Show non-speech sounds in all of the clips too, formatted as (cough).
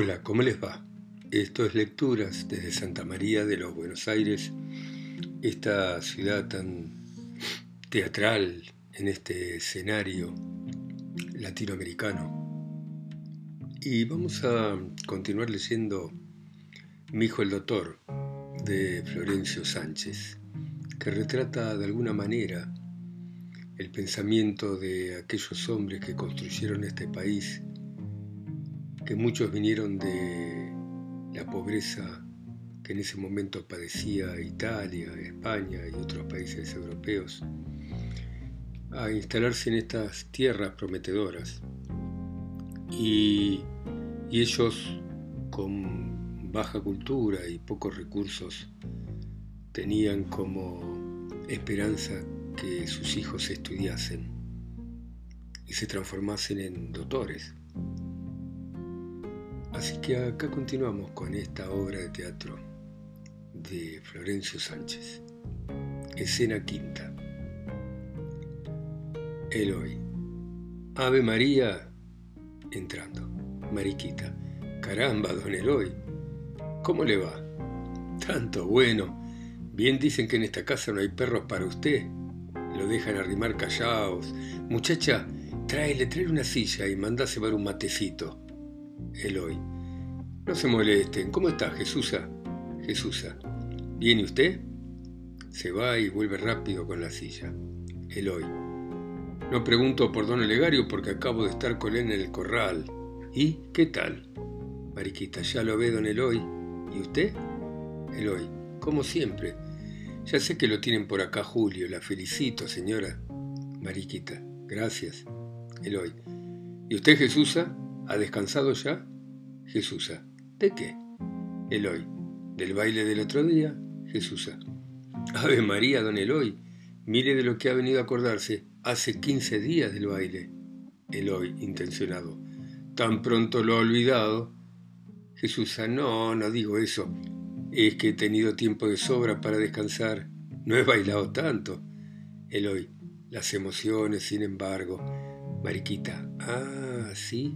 Hola, ¿cómo les va? Esto es Lecturas desde Santa María de los Buenos Aires, esta ciudad tan teatral en este escenario latinoamericano. Y vamos a continuar leyendo Mi hijo el doctor de Florencio Sánchez, que retrata de alguna manera el pensamiento de aquellos hombres que construyeron este país que muchos vinieron de la pobreza que en ese momento padecía Italia, España y otros países europeos, a instalarse en estas tierras prometedoras. Y, y ellos, con baja cultura y pocos recursos, tenían como esperanza que sus hijos estudiasen y se transformasen en doctores. Así que acá continuamos con esta obra de teatro de Florencio Sánchez. Escena quinta. Eloy. Ave María entrando. Mariquita. Caramba, don Eloy. ¿Cómo le va? Tanto bueno. Bien dicen que en esta casa no hay perros para usted. Lo dejan arrimar callados. Muchacha, tráele, tráele una silla y manda a llevar un matecito. Eloy. No se molesten. ¿Cómo está, Jesusa? Jesusa. ¿Viene usted? Se va y vuelve rápido con la silla. Eloy. No pregunto por don Olegario porque acabo de estar con él en el corral. ¿Y qué tal? Mariquita, ya lo ve don Eloy. ¿Y usted? Eloy, como siempre. Ya sé que lo tienen por acá, Julio. La felicito, señora. Mariquita, gracias. Eloy. ¿Y usted, Jesusa? ¿Ha descansado ya? Jesusa. ¿De qué? Eloy. ¿Del baile del otro día? Jesusa. Ave María, don Eloy. Mire de lo que ha venido a acordarse. Hace 15 días del baile. Eloy, intencionado. Tan pronto lo ha olvidado. Jesusa. No, no digo eso. Es que he tenido tiempo de sobra para descansar. No he bailado tanto. Eloy. Las emociones, sin embargo. Mariquita. Ah, sí.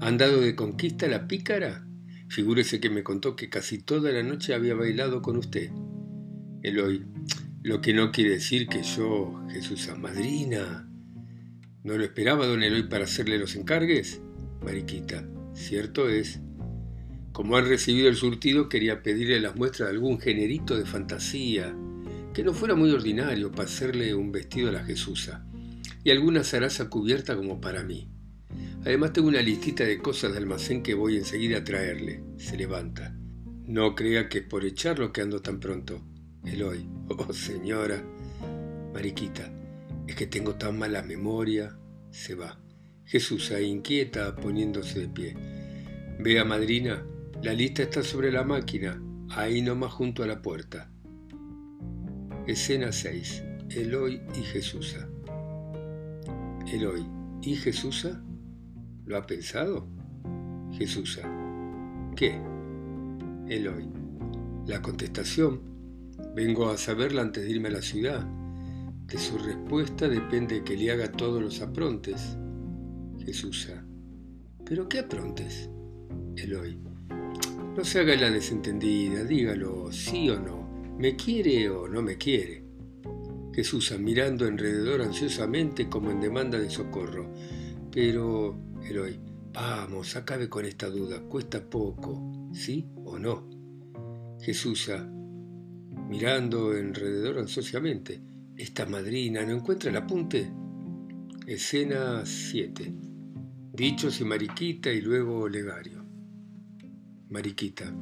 ¿Han dado de conquista la pícara? Figúrese que me contó que casi toda la noche había bailado con usted. Eloy, lo que no quiere decir que yo, Jesús Madrina. ¿No lo esperaba don Eloy para hacerle los encargues? Mariquita, cierto es. Como han recibido el surtido, quería pedirle las muestras de algún generito de fantasía, que no fuera muy ordinario para hacerle un vestido a la Jesusa, y alguna zaraza cubierta como para mí. Además tengo una listita de cosas de almacén que voy enseguida a traerle. Se levanta. No crea que es por echarlo que ando tan pronto. Eloy. (laughs) Oh, señora. Mariquita. Es que tengo tan mala memoria. Se va. Jesús inquieta poniéndose de pie. Vea, madrina. La lista está sobre la máquina. Ahí nomás junto a la puerta. Escena 6. Eloy y Jesusa. Eloy. ¿Y Jesusa? ¿Lo ha pensado? Jesús. ¿Qué? Eloy. La contestación. Vengo a saberla antes de irme a la ciudad. De su respuesta depende que le haga todos los aprontes. Jesús. ¿Pero qué aprontes? Eloy. No se haga la desentendida, dígalo sí o no. ¿Me quiere o no me quiere? Jesús mirando alrededor ansiosamente como en demanda de socorro. Pero Eloy, vamos, acabe con esta duda, cuesta poco, ¿sí o no? Jesús mirando alrededor ansiosamente, esta madrina no encuentra el apunte. Escena 7. Dichos y Mariquita y luego Legario. Mariquita.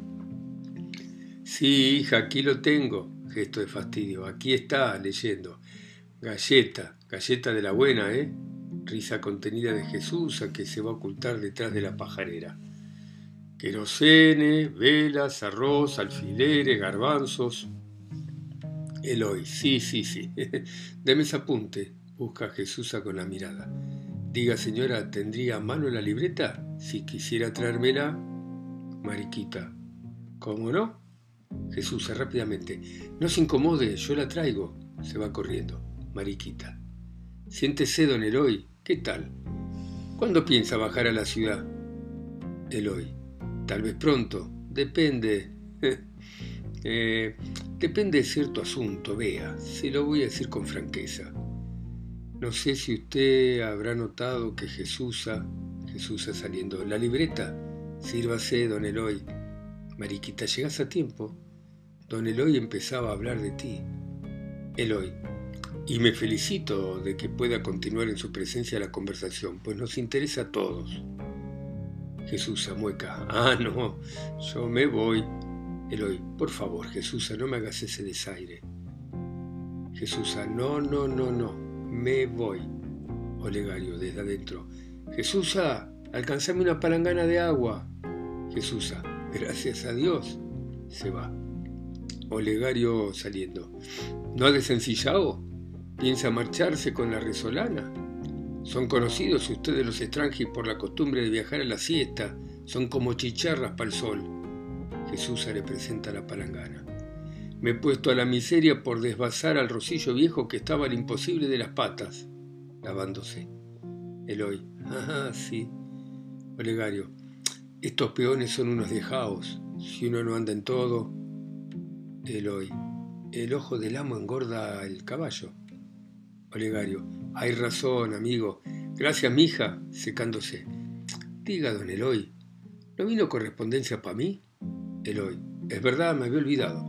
Sí, hija, aquí lo tengo. Gesto de fastidio. Aquí está, leyendo. Galleta, galleta de la buena, ¿eh? Risa contenida de Jesús a que se va a ocultar detrás de la pajarera. Querosene, velas, arroz, alfileres, garbanzos. Eloy, sí, sí, sí. (laughs) Deme ese apunte, busca Jesús con la mirada. Diga, señora, ¿tendría a mano la libreta? Si quisiera traérmela. Mariquita, ¿cómo no? Jesús, rápidamente. No se incomode, yo la traigo. Se va corriendo. Mariquita. Siéntese, don Eloy. ¿Qué tal? ¿Cuándo piensa bajar a la ciudad? Eloy. Tal vez pronto. Depende. (laughs) Eh, depende de cierto asunto, vea. Se lo voy a decir con franqueza. No sé si usted habrá notado que Jesús, Jesús saliendo, la libreta, sírvase, don Eloy. Mariquita, llegas a tiempo. Don Eloy empezaba a hablar de ti. Eloy, y me felicito de que pueda continuar en su presencia la conversación, pues nos interesa a todos. Jesús mueca. Ah, no, yo me voy. Eloy, por favor, Jesús, no me hagas ese desaire. Jesús, no, no, no, no, me voy. Olegario, desde adentro. Jesús, alcanzame una palangana de agua. Jesús, gracias a Dios. Se va. Olegario saliendo. ¿No ha desencillado? ¿Piensa marcharse con la resolana? Son conocidos ustedes los extranjeros por la costumbre de viajar a la siesta. Son como chicharras para el sol. Jesús le presenta la palangana. Me he puesto a la miseria por desvasar al rosillo viejo que estaba al imposible de las patas, lavándose. Eloy, ah, sí. Olegario, estos peones son unos dejaos. Si uno no anda en todo. Eloy, el ojo del amo engorda el caballo. Olegario, hay razón, amigo. Gracias, mija, secándose. Diga, don Eloy, ¿no vino correspondencia para mí? Eloy. Es verdad, me había olvidado.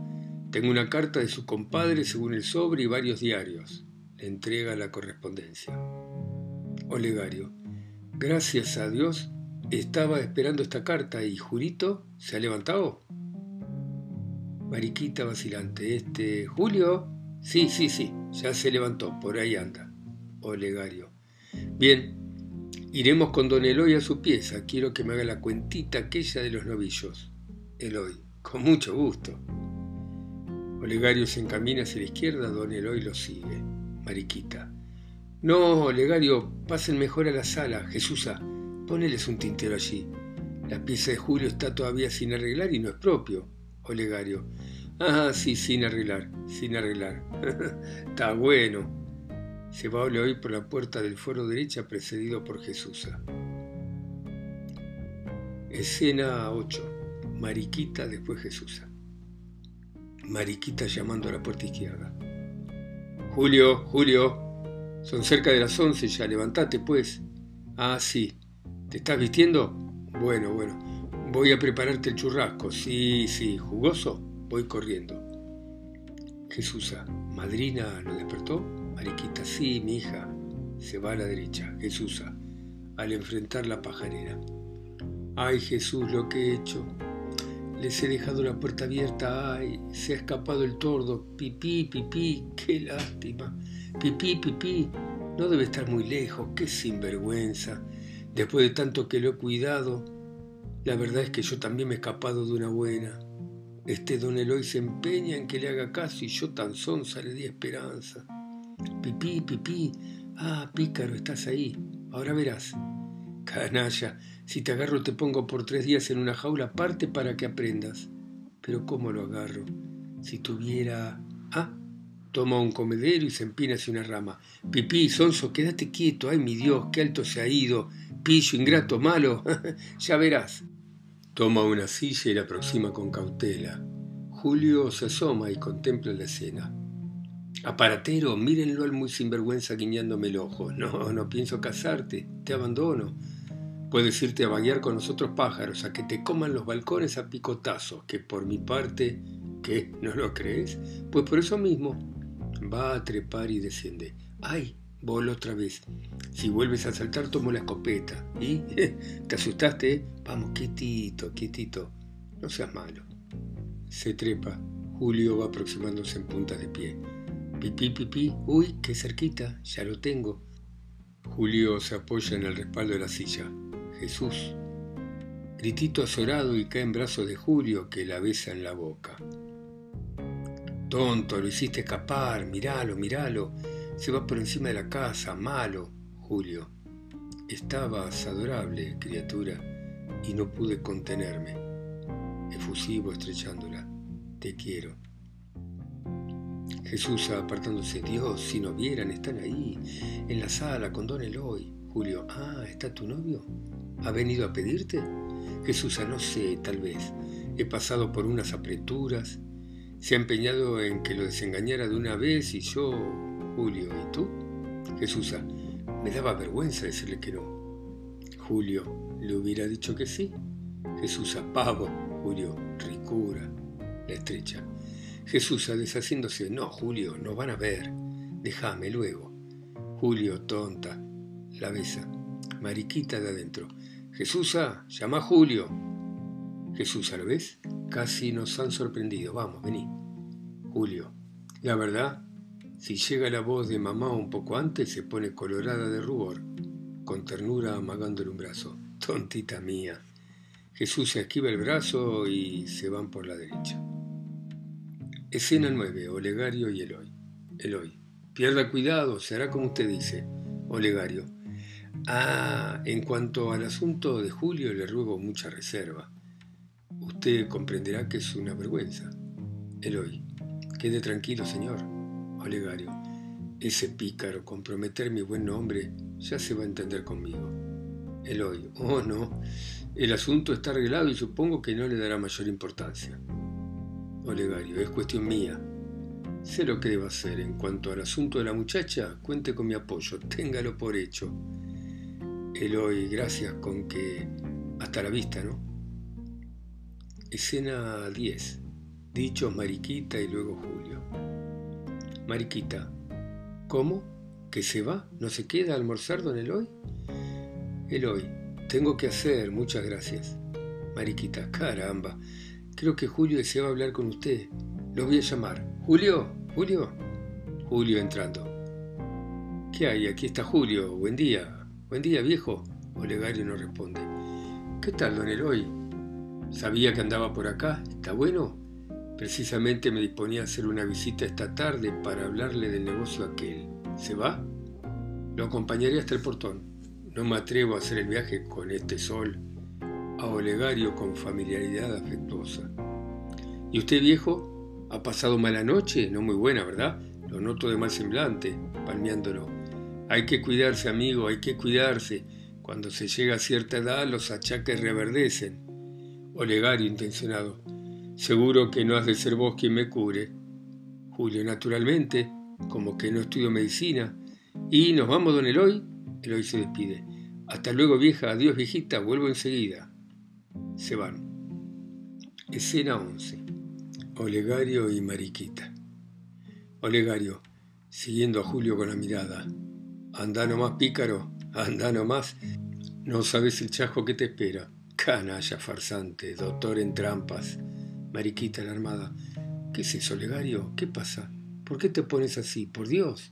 Tengo una carta de su compadre según el sobre y varios diarios. Le entrega la correspondencia. Olegario. Gracias a Dios estaba esperando esta carta y Jurito se ha levantado. Mariquita vacilante. Este. Julio. Sí, sí, sí. Ya se levantó. Por ahí anda. Olegario. Bien. Iremos con don Eloy a su pieza. Quiero que me haga la cuentita aquella de los novillos. Eloy, con mucho gusto. Olegario se encamina hacia la izquierda, don Eloy lo sigue. Mariquita. No, Olegario, pasen mejor a la sala. Jesusa, poneles un tintero allí. La pieza de Julio está todavía sin arreglar y no es propio. Olegario. Ah, sí, sin arreglar, sin arreglar. (laughs) está bueno. Se va Oleoy por la puerta del foro derecha precedido por Jesusa. Escena 8. Mariquita, después Jesús. Mariquita llamando a la puerta izquierda. Julio, Julio, son cerca de las once ya, levantate pues. Ah, sí. ¿Te estás vistiendo? Bueno, bueno. Voy a prepararte el churrasco. Sí, sí. ¿Jugoso? Voy corriendo. Jesús, ¿madrina lo despertó? Mariquita, sí, mi hija. Se va a la derecha. Jesús, al enfrentar la pajarera. Ay, Jesús, lo que he hecho. Les he dejado la puerta abierta, ay, se ha escapado el tordo, pipí, pipí, qué lástima, pipí, pipí, no debe estar muy lejos, qué sinvergüenza. Después de tanto que lo he cuidado, la verdad es que yo también me he escapado de una buena. Este don Eloy se empeña en que le haga caso y yo tan sonsa le di esperanza. Pipí, pipí, ah, pícaro, estás ahí, ahora verás. Canalla, si te agarro te pongo por tres días en una jaula aparte para que aprendas. Pero ¿cómo lo agarro? Si tuviera... Ah, toma un comedero y se empina hacia una rama. Pipí, Sonso, quédate quieto. Ay, mi Dios, qué alto se ha ido. Pillo, ingrato, malo. (laughs) ya verás. Toma una silla y la aproxima con cautela. Julio se asoma y contempla la escena. Aparatero, mírenlo al muy sinvergüenza guiñándome el ojo. No, no pienso casarte, te abandono. Puedes irte a vaguear con los otros pájaros, a que te coman los balcones a picotazos, que por mi parte, ¿qué? ¿No lo crees? Pues por eso mismo, va a trepar y desciende. ¡Ay! Voló otra vez. Si vuelves a saltar, tomo la escopeta. ¿Y? (laughs) ¿Te asustaste? Vamos, quietito, quietito. No seas malo. Se trepa. Julio va aproximándose en punta de pie. Pipí, pipí. Uy, qué cerquita. Ya lo tengo. Julio se apoya en el respaldo de la silla. Jesús. Gritito azorado y cae en brazos de Julio que la besa en la boca. Tonto, lo hiciste escapar, miralo, miralo. Se va por encima de la casa, malo, Julio. Estabas adorable, criatura, y no pude contenerme. Efusivo estrechándola. Te quiero. Jesús apartándose. Dios, si no vieran, están ahí, en la sala con Don Eloy. Julio, ah, ¿está tu novio? ¿Ha venido a pedirte? Jesús, no sé, tal vez. He pasado por unas apreturas. Se ha empeñado en que lo desengañara de una vez y yo, Julio, ¿y tú? Jesús, me daba vergüenza decirle que no. Julio, ¿le hubiera dicho que sí? Jesús, pavo. Julio, ricura. La estrecha. Jesús, deshaciéndose. No, Julio, nos van a ver. Déjame luego. Julio, tonta. La besa. Mariquita de adentro. Jesúsa, llama a Julio. Jesús, ¿lo ves? Casi nos han sorprendido. Vamos, vení. Julio, la verdad, si llega la voz de mamá un poco antes, se pone colorada de rubor, con ternura amagándole un brazo. Tontita mía. Jesús se esquiva el brazo y se van por la derecha. Escena 9. Olegario y Eloy. Eloy. Pierda cuidado, será como usted dice. Olegario. Ah, en cuanto al asunto de Julio, le ruego mucha reserva. Usted comprenderá que es una vergüenza. Eloy, quede tranquilo, señor. Olegario, ese pícaro, comprometer mi buen nombre, ya se va a entender conmigo. Eloy, oh no, el asunto está arreglado y supongo que no le dará mayor importancia. Olegario, es cuestión mía. Sé lo que debo hacer. En cuanto al asunto de la muchacha, cuente con mi apoyo, téngalo por hecho. Eloy, gracias con que hasta la vista, ¿no? Escena 10. Dichos Mariquita y luego Julio. Mariquita, ¿cómo? ¿Que se va? ¿No se queda a almorzar don Eloy? Eloy, tengo que hacer, muchas gracias. Mariquita, caramba, creo que Julio deseaba hablar con usted. Lo voy a llamar. Julio, Julio. Julio entrando. ¿Qué hay? Aquí está Julio. Buen día. Buen día, viejo. Olegario no responde. ¿Qué tal, don Eloy? Sabía que andaba por acá. ¿Está bueno? Precisamente me disponía a hacer una visita esta tarde para hablarle del negocio aquel. ¿Se va? Lo acompañaré hasta el portón. No me atrevo a hacer el viaje con este sol. A Olegario con familiaridad afectuosa. ¿Y usted, viejo? ¿Ha pasado mala noche? No muy buena, ¿verdad? Lo noto de mal semblante, palmeándolo. Hay que cuidarse, amigo, hay que cuidarse. Cuando se llega a cierta edad, los achaques reverdecen. Olegario intencionado. Seguro que no has de ser vos quien me cure. Julio, naturalmente, como que no estudio medicina. Y nos vamos, don Eloy. Eloy se despide. Hasta luego, vieja. Adiós, viejita. Vuelvo enseguida. Se van. Escena 11. Olegario y Mariquita. Olegario, siguiendo a Julio con la mirada. Anda nomás, pícaro, anda nomás. No sabes el chasco que te espera. Canalla farsante, doctor en trampas. Mariquita alarmada. ¿Qué es eso, Olegario? ¿Qué pasa? ¿Por qué te pones así? Por Dios.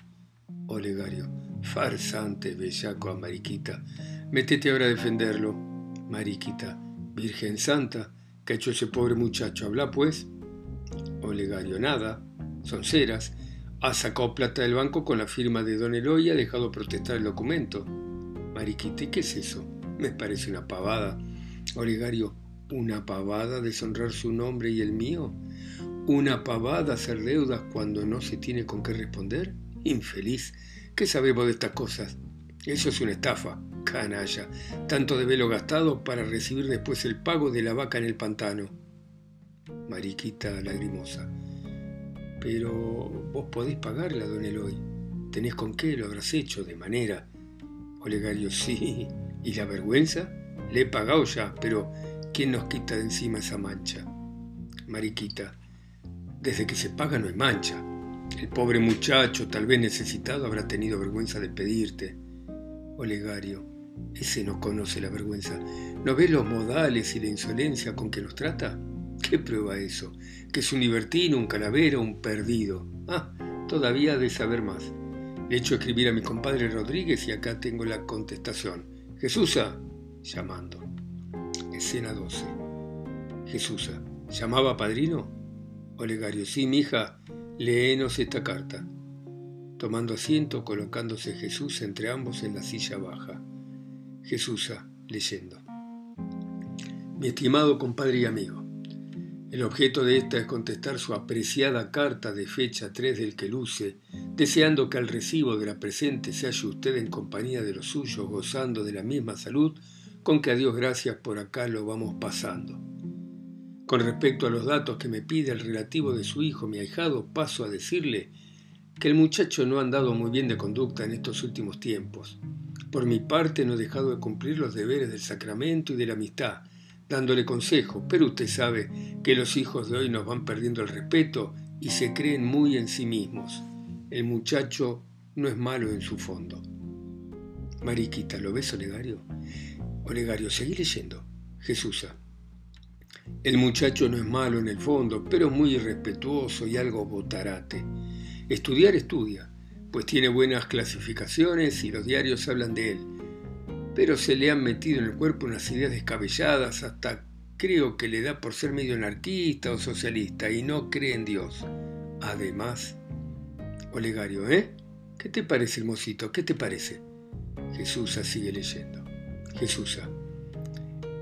Olegario. Farsante, bellaco a Mariquita. Métete ahora a defenderlo. Mariquita. Virgen Santa, ¿qué ha hecho ese pobre muchacho? Habla pues. Olegario. Nada. Son ceras. Ha sacado plata del banco con la firma de Don Eloy y ha dejado protestar el documento. Mariquita, qué es eso? Me parece una pavada. Olegario, ¿una pavada deshonrar su nombre y el mío? ¿Una pavada hacer deudas cuando no se tiene con qué responder? Infeliz, ¿qué sabemos de estas cosas? Eso es una estafa, canalla. Tanto de velo gastado para recibir después el pago de la vaca en el pantano. Mariquita lagrimosa. Pero vos podés pagarla, don Eloy. ¿Tenés con qué? Lo habrás hecho de manera. Olegario, sí. ¿Y la vergüenza? Le he pagado ya, pero ¿quién nos quita de encima esa mancha? Mariquita, desde que se paga no hay mancha. El pobre muchacho, tal vez necesitado, habrá tenido vergüenza de pedirte. Olegario, ese no conoce la vergüenza. ¿No ve los modales y la insolencia con que nos trata? ¿Qué prueba eso? Que es un libertino, un calavero, un perdido. Ah, todavía de saber más. Le he hecho escribir a mi compadre Rodríguez y acá tengo la contestación. Jesúsa, llamando. Escena 12. Jesúsa, ¿llamaba padrino? Olegario, sí, mi hija, léenos esta carta. Tomando asiento, colocándose Jesús entre ambos en la silla baja. Jesúsa, leyendo. Mi estimado compadre y amigo, el objeto de esta es contestar su apreciada carta de fecha 3 del que luce, deseando que al recibo de la presente se halle usted en compañía de los suyos, gozando de la misma salud, con que a Dios gracias por acá lo vamos pasando. Con respecto a los datos que me pide el relativo de su hijo, mi ahijado, paso a decirle que el muchacho no ha andado muy bien de conducta en estos últimos tiempos. Por mi parte no he dejado de cumplir los deberes del sacramento y de la amistad, dándole consejo, pero usted sabe que los hijos de hoy nos van perdiendo el respeto y se creen muy en sí mismos. El muchacho no es malo en su fondo. Mariquita, ¿lo ves, Olegario? Olegario, seguí leyendo. Jesusa. El muchacho no es malo en el fondo, pero es muy irrespetuoso y algo botarate. Estudiar estudia, pues tiene buenas clasificaciones y los diarios hablan de él. Pero se le han metido en el cuerpo unas ideas descabelladas, hasta creo que le da por ser medio anarquista o socialista y no cree en Dios. Además, Olegario, ¿eh? ¿Qué te parece, hermosito? ¿Qué te parece? Jesusa sigue leyendo. Jesusa.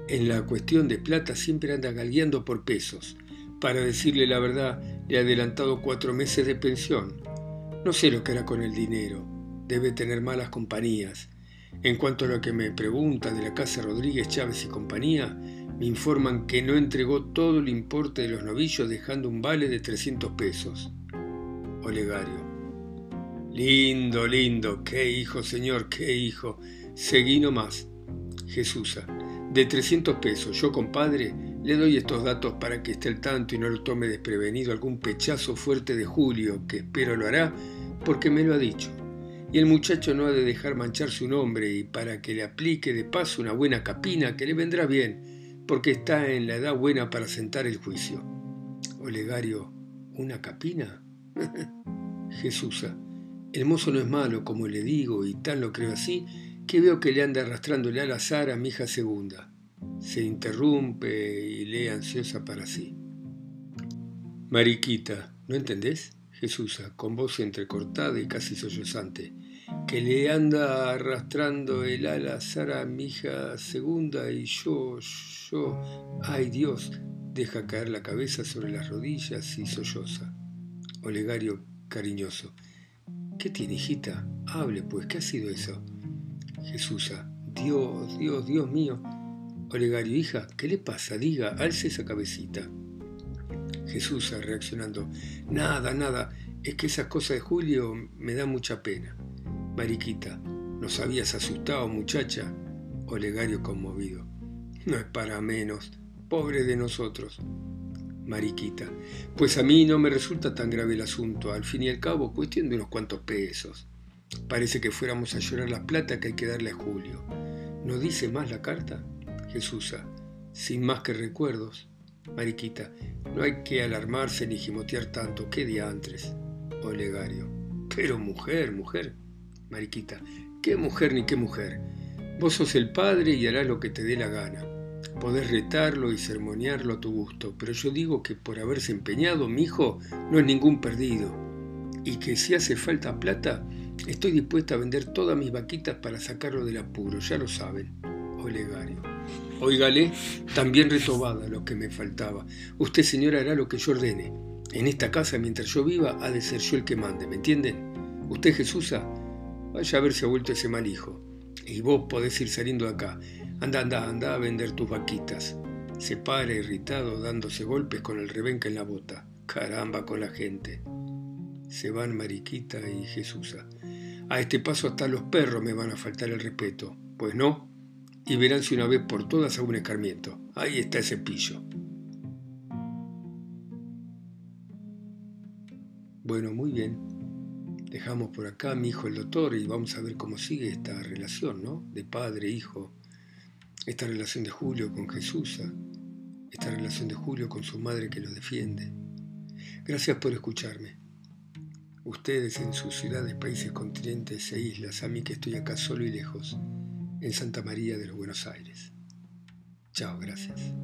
En la cuestión de plata siempre anda galgueando por pesos. Para decirle la verdad, le ha adelantado cuatro meses de pensión. No sé lo que hará con el dinero. Debe tener malas compañías. En cuanto a lo que me pregunta de la casa Rodríguez Chávez y compañía, me informan que no entregó todo el importe de los novillos dejando un vale de 300 pesos. Olegario. Lindo, lindo, qué hijo, señor, qué hijo. Seguí nomás. Jesusa. De 300 pesos, yo compadre, le doy estos datos para que esté al tanto y no lo tome desprevenido algún pechazo fuerte de Julio, que espero lo hará, porque me lo ha dicho. Y el muchacho no ha de dejar manchar su nombre y para que le aplique de paso una buena capina que le vendrá bien, porque está en la edad buena para sentar el juicio. Olegario, ¿una capina? (laughs) Jesusa, el mozo no es malo, como le digo, y tal lo creo así, que veo que le anda arrastrándole al azar a mi hija segunda. Se interrumpe y lee ansiosa para sí. Mariquita, ¿no entendés? Jesusa, con voz entrecortada y casi sollozante, que le anda arrastrando el al azar a mi hija segunda y yo, yo, ay Dios, deja caer la cabeza sobre las rodillas y solloza. Olegario cariñoso. ¿Qué tiene, hijita? Hable, pues, ¿qué ha sido eso? Jesusa, Dios, Dios, Dios mío. Olegario, hija, ¿qué le pasa? Diga, alce esa cabecita. Jesusa, reaccionando, nada, nada, es que esas cosas de Julio me dan mucha pena. Mariquita, ¿nos habías asustado, muchacha? Olegario conmovido. No es para menos, pobre de nosotros. Mariquita, pues a mí no me resulta tan grave el asunto, al fin y al cabo, cuestión de unos cuantos pesos. Parece que fuéramos a llorar la plata que hay que darle a Julio. ¿No dice más la carta? Jesusa, sin más que recuerdos. Mariquita, no hay que alarmarse ni gimotear tanto, qué diantres. Olegario, pero mujer, mujer. Mariquita, qué mujer ni qué mujer. Vos sos el padre y harás lo que te dé la gana. Podés retarlo y sermonearlo a tu gusto, pero yo digo que por haberse empeñado, mi hijo no es ningún perdido. Y que si hace falta plata, estoy dispuesta a vender todas mis vaquitas para sacarlo del apuro, ya lo saben. Olegario. Óigale, también retobada lo que me faltaba. Usted, señora, hará lo que yo ordene. En esta casa, mientras yo viva, ha de ser yo el que mande, ¿me entienden? Usted, Jesusa, vaya a ver si ha vuelto ese mal hijo. Y vos podés ir saliendo de acá. Anda, anda, anda a vender tus vaquitas. Se para irritado dándose golpes con el rebenca en la bota. Caramba con la gente. Se van Mariquita y Jesusa. A este paso hasta los perros me van a faltar el respeto. Pues no. Y verán si una vez por todas hago un escarmiento. Ahí está ese pillo. Bueno, muy bien. Dejamos por acá a mi hijo el doctor y vamos a ver cómo sigue esta relación, ¿no? De padre-hijo esta relación de Julio con Jesús, esta relación de Julio con su madre que lo defiende. Gracias por escucharme. Ustedes en sus ciudades, países, continentes e islas, a mí que estoy acá solo y lejos, en Santa María de los Buenos Aires. Chao, gracias.